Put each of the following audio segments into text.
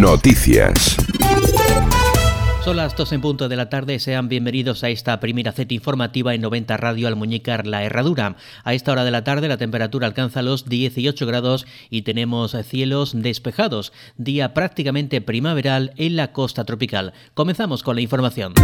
Noticias. Son las 2 en punto de la tarde. Sean bienvenidos a esta primera Z informativa en 90 Radio Almuñécar La Herradura. A esta hora de la tarde la temperatura alcanza los 18 grados y tenemos cielos despejados. Día prácticamente primaveral en la costa tropical. Comenzamos con la información.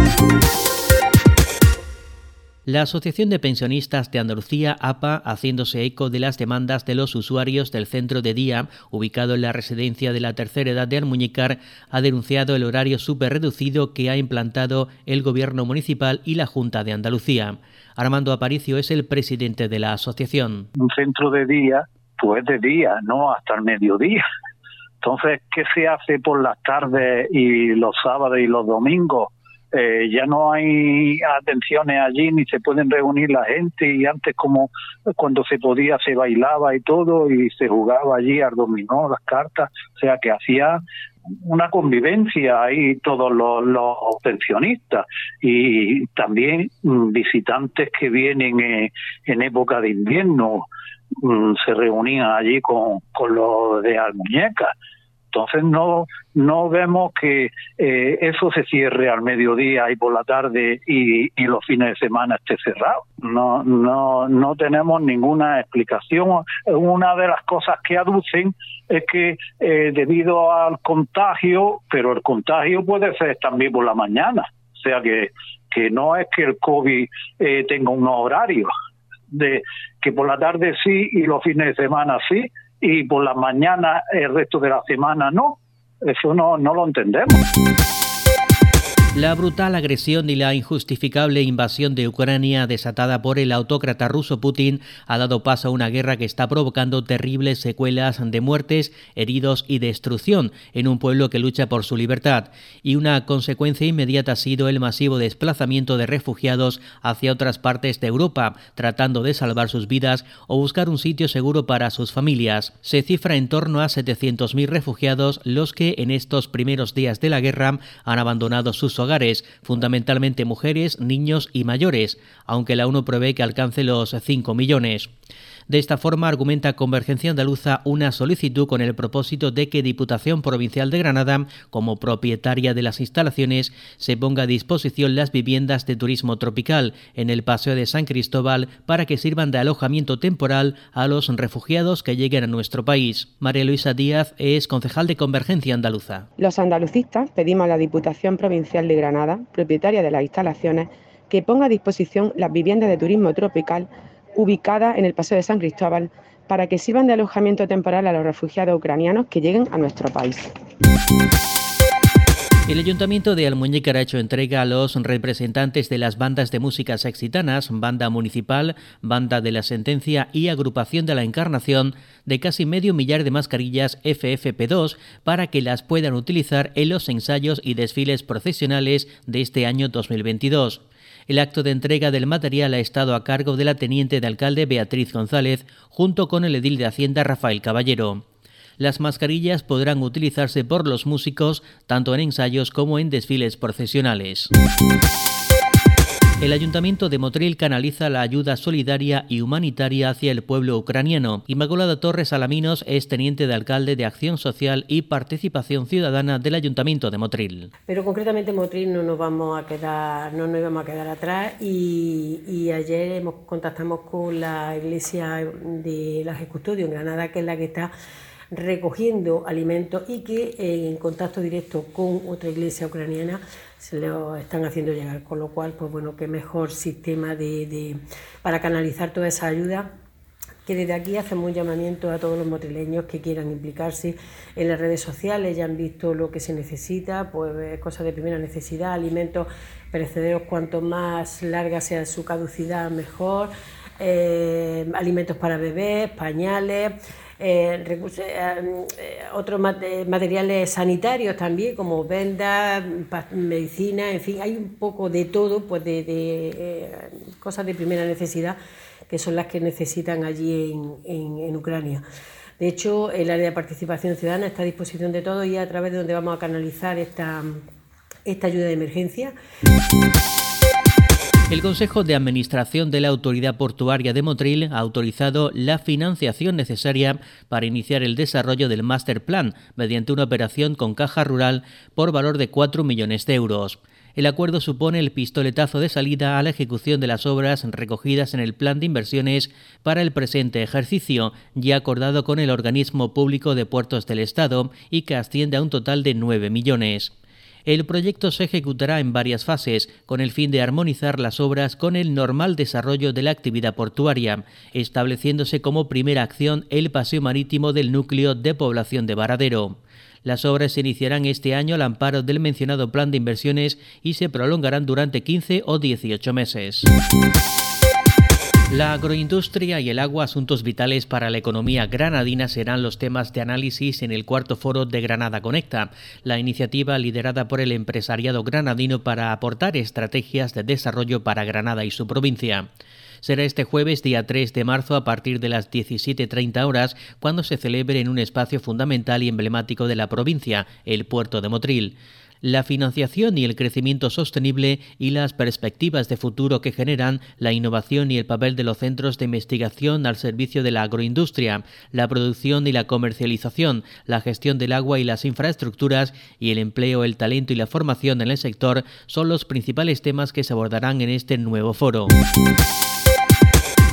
La Asociación de Pensionistas de Andalucía, APA, haciéndose eco de las demandas de los usuarios del centro de día, ubicado en la residencia de la tercera edad de Almuñécar, ha denunciado el horario súper reducido que ha implantado el Gobierno municipal y la Junta de Andalucía. Armando Aparicio es el presidente de la asociación. Un centro de día, pues de día, no hasta el mediodía. Entonces, ¿qué se hace por las tardes y los sábados y los domingos? Eh, ya no hay atenciones allí ni se pueden reunir la gente y antes como cuando se podía se bailaba y todo y se jugaba allí al dominó, las cartas, o sea que hacía una convivencia ahí todos los, los y también mm, visitantes que vienen eh, en época de invierno mm, se reunían allí con, con los de Almuñeca entonces no no vemos que eh, eso se cierre al mediodía y por la tarde y, los fines de semana esté cerrado. No no no tenemos ninguna explicación. Una de las cosas que aducen es que eh, debido al contagio, pero el contagio puede ser también por la mañana, o sea que que no es que el COVID eh, tenga un horario de que por la tarde sí y los fines de semana sí y por la mañana el resto de la semana no. Eso no, no lo entendemos. La brutal agresión y la injustificable invasión de Ucrania desatada por el autócrata ruso Putin ha dado paso a una guerra que está provocando terribles secuelas de muertes, heridos y destrucción en un pueblo que lucha por su libertad. Y una consecuencia inmediata ha sido el masivo desplazamiento de refugiados hacia otras partes de Europa, tratando de salvar sus vidas o buscar un sitio seguro para sus familias. Se cifra en torno a 700.000 refugiados los que en estos primeros días de la guerra han abandonado sus hogares fundamentalmente mujeres, niños y mayores, aunque la ONU prevé que alcance los 5 millones. De esta forma, argumenta Convergencia Andaluza una solicitud con el propósito de que Diputación Provincial de Granada, como propietaria de las instalaciones, se ponga a disposición las viviendas de turismo tropical en el Paseo de San Cristóbal para que sirvan de alojamiento temporal a los refugiados que lleguen a nuestro país. María Luisa Díaz es concejal de Convergencia Andaluza. Los andalucistas pedimos a la Diputación Provincial de Granada, propietaria de las instalaciones, que ponga a disposición las viviendas de turismo tropical ubicada en el Paseo de San Cristóbal para que sirvan de alojamiento temporal a los refugiados ucranianos que lleguen a nuestro país. El Ayuntamiento de Almuñécar ha hecho entrega a los representantes de las bandas de música sexitanas, Banda Municipal, Banda de la Sentencia y Agrupación de la Encarnación de casi medio millar de mascarillas FFP2 para que las puedan utilizar en los ensayos y desfiles profesionales de este año 2022. El acto de entrega del material ha estado a cargo de la teniente de alcalde Beatriz González, junto con el edil de Hacienda Rafael Caballero. Las mascarillas podrán utilizarse por los músicos tanto en ensayos como en desfiles profesionales. El Ayuntamiento de Motril canaliza la ayuda solidaria y humanitaria hacia el pueblo ucraniano. Inmaculada Torres Alaminos es teniente de alcalde de Acción Social y Participación Ciudadana del Ayuntamiento de Motril. Pero concretamente en Motril no nos vamos a quedar, no nos íbamos a quedar atrás y, ayer hemos, contactamos con la iglesia de las Custodios en Granada, que es la que está recogiendo alimentos y que en contacto directo con otra iglesia ucraniana se lo están haciendo llegar, con lo cual, pues bueno, qué mejor sistema de, para canalizar toda esa ayuda que desde aquí hacemos un llamamiento a todos los motrileños que quieran implicarse en las redes sociales, ya han visto lo que se necesita, pues eh, cosas de primera necesidad, alimentos perecederos, cuanto más larga sea su caducidad, mejor, eh, alimentos para bebés, pañales, eh, eh, eh, otros materiales sanitarios también, como vendas, medicina, en fin, hay un poco de todo, pues de, cosas de primera necesidad que son las que necesitan allí en, Ucrania. De hecho, el área de participación ciudadana está a disposición de todo y a través de donde vamos a canalizar esta, esta ayuda de emergencia. El Consejo de Administración de la Autoridad Portuaria de Motril ha autorizado la financiación necesaria para iniciar el desarrollo del Master Plan mediante una operación con caja rural por valor de 4 millones de euros. El acuerdo supone el pistoletazo de salida a la ejecución de las obras recogidas en el plan de inversiones para el presente ejercicio, ya acordado con el organismo público de puertos del Estado y que asciende a un total de 9 millones. El proyecto se ejecutará en varias fases, con el fin de armonizar las obras con el normal desarrollo de la actividad portuaria, estableciéndose como primera acción el paseo marítimo del núcleo de población de Varadero. Las obras se iniciarán este año al amparo del mencionado plan de inversiones y se prolongarán durante 15 o 18 meses. La agroindustria y el agua, asuntos vitales para la economía granadina, serán los temas de análisis en el cuarto foro de Granada Conecta, la iniciativa liderada por el empresariado granadino para aportar estrategias de desarrollo para Granada y su provincia. Será este jueves, día 3 de marzo, a partir de las 17.30 horas, cuando se celebre en un espacio fundamental y emblemático de la provincia, el puerto de Motril la financiación y el crecimiento sostenible y las perspectivas de futuro que generan la innovación y el papel de los centros de investigación al servicio de la agroindustria, la producción y la comercialización, la gestión del agua y las infraestructuras y el empleo, el talento y la formación en el sector son los principales temas que se abordarán en este nuevo foro.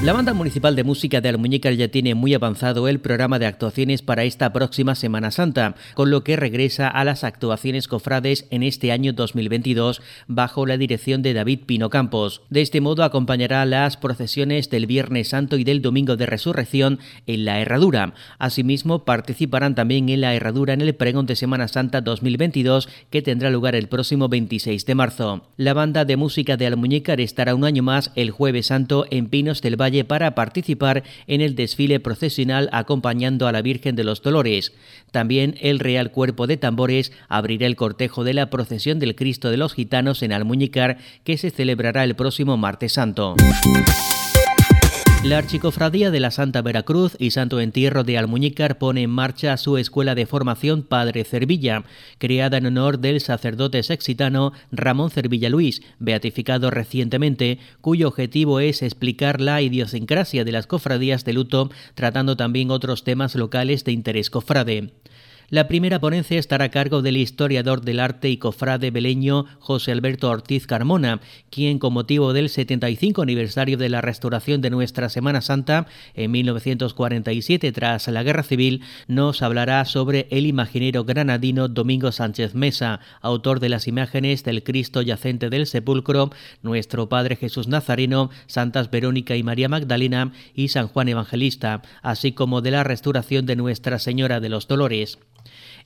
La Banda Municipal de Música de Almuñécar ya tiene muy avanzado el programa de actuaciones para esta próxima Semana Santa, con lo que regresa a las actuaciones cofrades en este año 2022 bajo la dirección de David Pino Campos. De este modo acompañará las procesiones del Viernes Santo y del Domingo de Resurrección en la Herradura. Asimismo, participarán también en la Herradura en el pregón de Semana Santa 2022 que tendrá lugar el próximo 26 de marzo. La Banda de Música de Almuñécar estará un año más el Jueves Santo en Pinos del Valle para participar en el desfile procesional acompañando a la Virgen de los Dolores. También el Real Cuerpo de Tambores abrirá el cortejo de la procesión del Cristo de los Gitanos en Almuñicar que se celebrará el próximo martes santo. La Archicofradía de la Santa Veracruz y Santo Entierro de Almuñícar pone en marcha su escuela de formación Padre Cervilla, creada en honor del sacerdote sexitano Ramón Cervilla Luis, beatificado recientemente, cuyo objetivo es explicar la idiosincrasia de las cofradías de luto, tratando también otros temas locales de interés cofrade. La primera ponencia estará a cargo del historiador del arte y cofrade beleño José Alberto Ortiz Carmona, quien con motivo del 75 aniversario de la restauración de nuestra Semana Santa en 1947 tras la Guerra Civil, nos hablará sobre el imaginero granadino Domingo Sánchez Mesa, autor de las imágenes del Cristo yacente del sepulcro, nuestro Padre Jesús Nazareno, Santas Verónica y María Magdalena y San Juan Evangelista, así como de la restauración de Nuestra Señora de los Dolores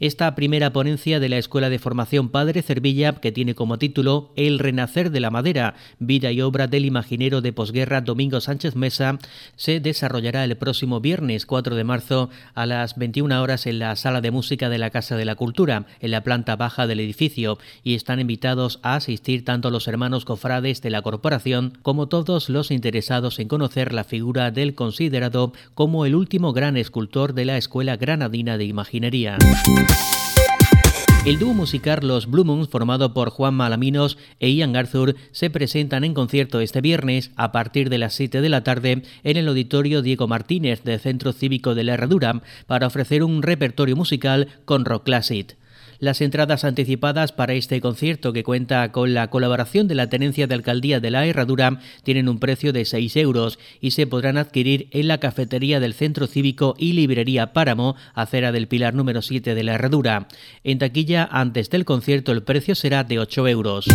esta primera ponencia de la Escuela de Formación Padre Cervilla, que tiene como título El Renacer de la Madera, vida y obra del imaginero de posguerra Domingo Sánchez Mesa, se desarrollará el próximo viernes 4 de marzo a las 21 horas en la Sala de Música de la Casa de la Cultura, en la planta baja del edificio, y están invitados a asistir tanto los hermanos cofrades de la corporación como todos los interesados en conocer la figura del considerado como el último gran escultor de la Escuela Granadina de Imaginería. El dúo musical Los Blue formado por Juan Malaminos e Ian Arthur, se presentan en concierto este viernes a partir de las 7 de la tarde en el auditorio Diego Martínez del Centro Cívico de la Herradura para ofrecer un repertorio musical con rock classic. Las entradas anticipadas para este concierto, que cuenta con la colaboración de la Tenencia de Alcaldía de la Herradura, tienen un precio de 6 euros y se podrán adquirir en la cafetería del Centro Cívico y Librería Páramo, acera del Pilar número 7 de la Herradura. En taquilla, antes del concierto, el precio será de 8 euros.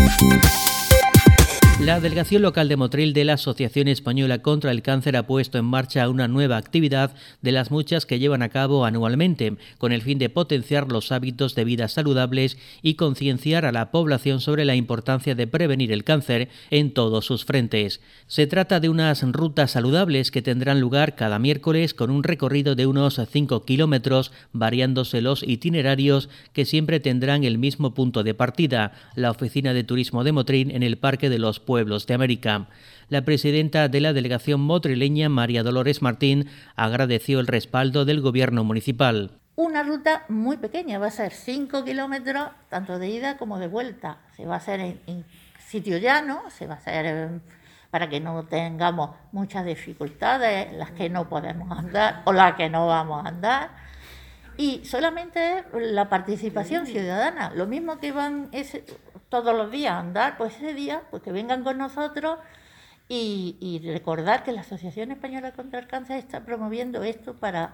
La delegación local de Motril de la Asociación Española contra el Cáncer ha puesto en marcha una nueva actividad de las muchas que llevan a cabo anualmente, con el fin de potenciar los hábitos de vida saludables y concienciar a la población sobre la importancia de prevenir el cáncer en todos sus frentes. Se trata de unas rutas saludables que tendrán lugar cada miércoles con un recorrido de unos 5 kilómetros, variándose los itinerarios que siempre tendrán el mismo punto de partida, la Oficina de Turismo de Motril en el Parque de los pueblos de América. La presidenta de la delegación motrileña, María Dolores Martín, agradeció el respaldo del gobierno municipal. Una ruta muy pequeña, va a ser 5 kilómetros, tanto de ida como de vuelta. Se va a hacer en, sitio llano, se va a hacer para que no tengamos muchas dificultades, las que no podemos andar o las que no vamos a andar. Y solamente la participación ciudadana, lo mismo que van ese, todos los días a andar, pues ese día, pues que vengan con nosotros y, y recordar que la Asociación Española contra el Cáncer está promoviendo esto para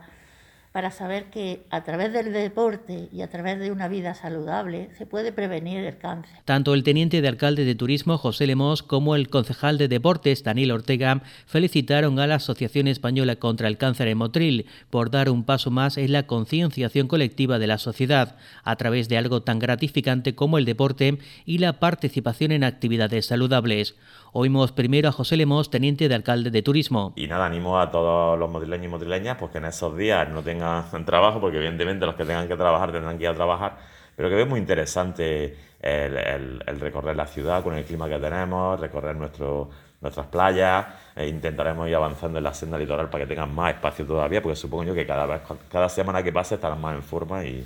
para saber que a través del deporte y a través de una vida saludable se puede prevenir el cáncer. Tanto el teniente de alcalde de turismo José Lemos como el concejal de deportes Daniel Ortega felicitaron a la Asociación Española contra el Cáncer en Motril por dar un paso más en la concienciación colectiva de la sociedad a través de algo tan gratificante como el deporte y la participación en actividades saludables. Oímos primero a José Lemos, teniente de alcalde de turismo. Y nada, animo a todos los motrileños y motrileñas pues que en esos días no tengan trabajo, porque evidentemente los que tengan que trabajar tendrán que ir a trabajar, pero que ve muy interesante el, recorrer la ciudad con el clima que tenemos, recorrer nuestro, nuestras playas, e intentaremos ir avanzando en la senda litoral para que tengan más espacio todavía, porque supongo yo que cada vez, cada semana que pase estarán más en forma y,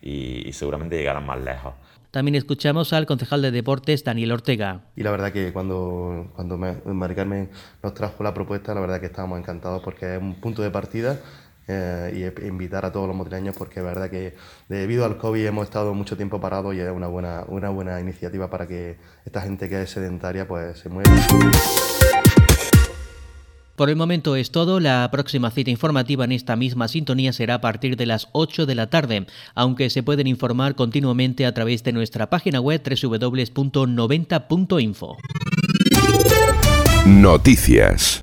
y seguramente llegarán más lejos. También escuchamos al concejal de deportes Daniel Ortega. Y la verdad que cuando, cuando Mari Carmen nos trajo la propuesta, la verdad que estábamos encantados porque es un punto de partida eh, y invitar a todos los motrileños porque es verdad que debido al COVID hemos estado mucho tiempo parados y es una buena, una buena iniciativa para que esta gente que es sedentaria pues se mueva. Por el momento es todo. La próxima cita informativa en esta misma sintonía será a partir de las 8 de la tarde, aunque se pueden informar continuamente a través de nuestra página web www.90.info. Noticias.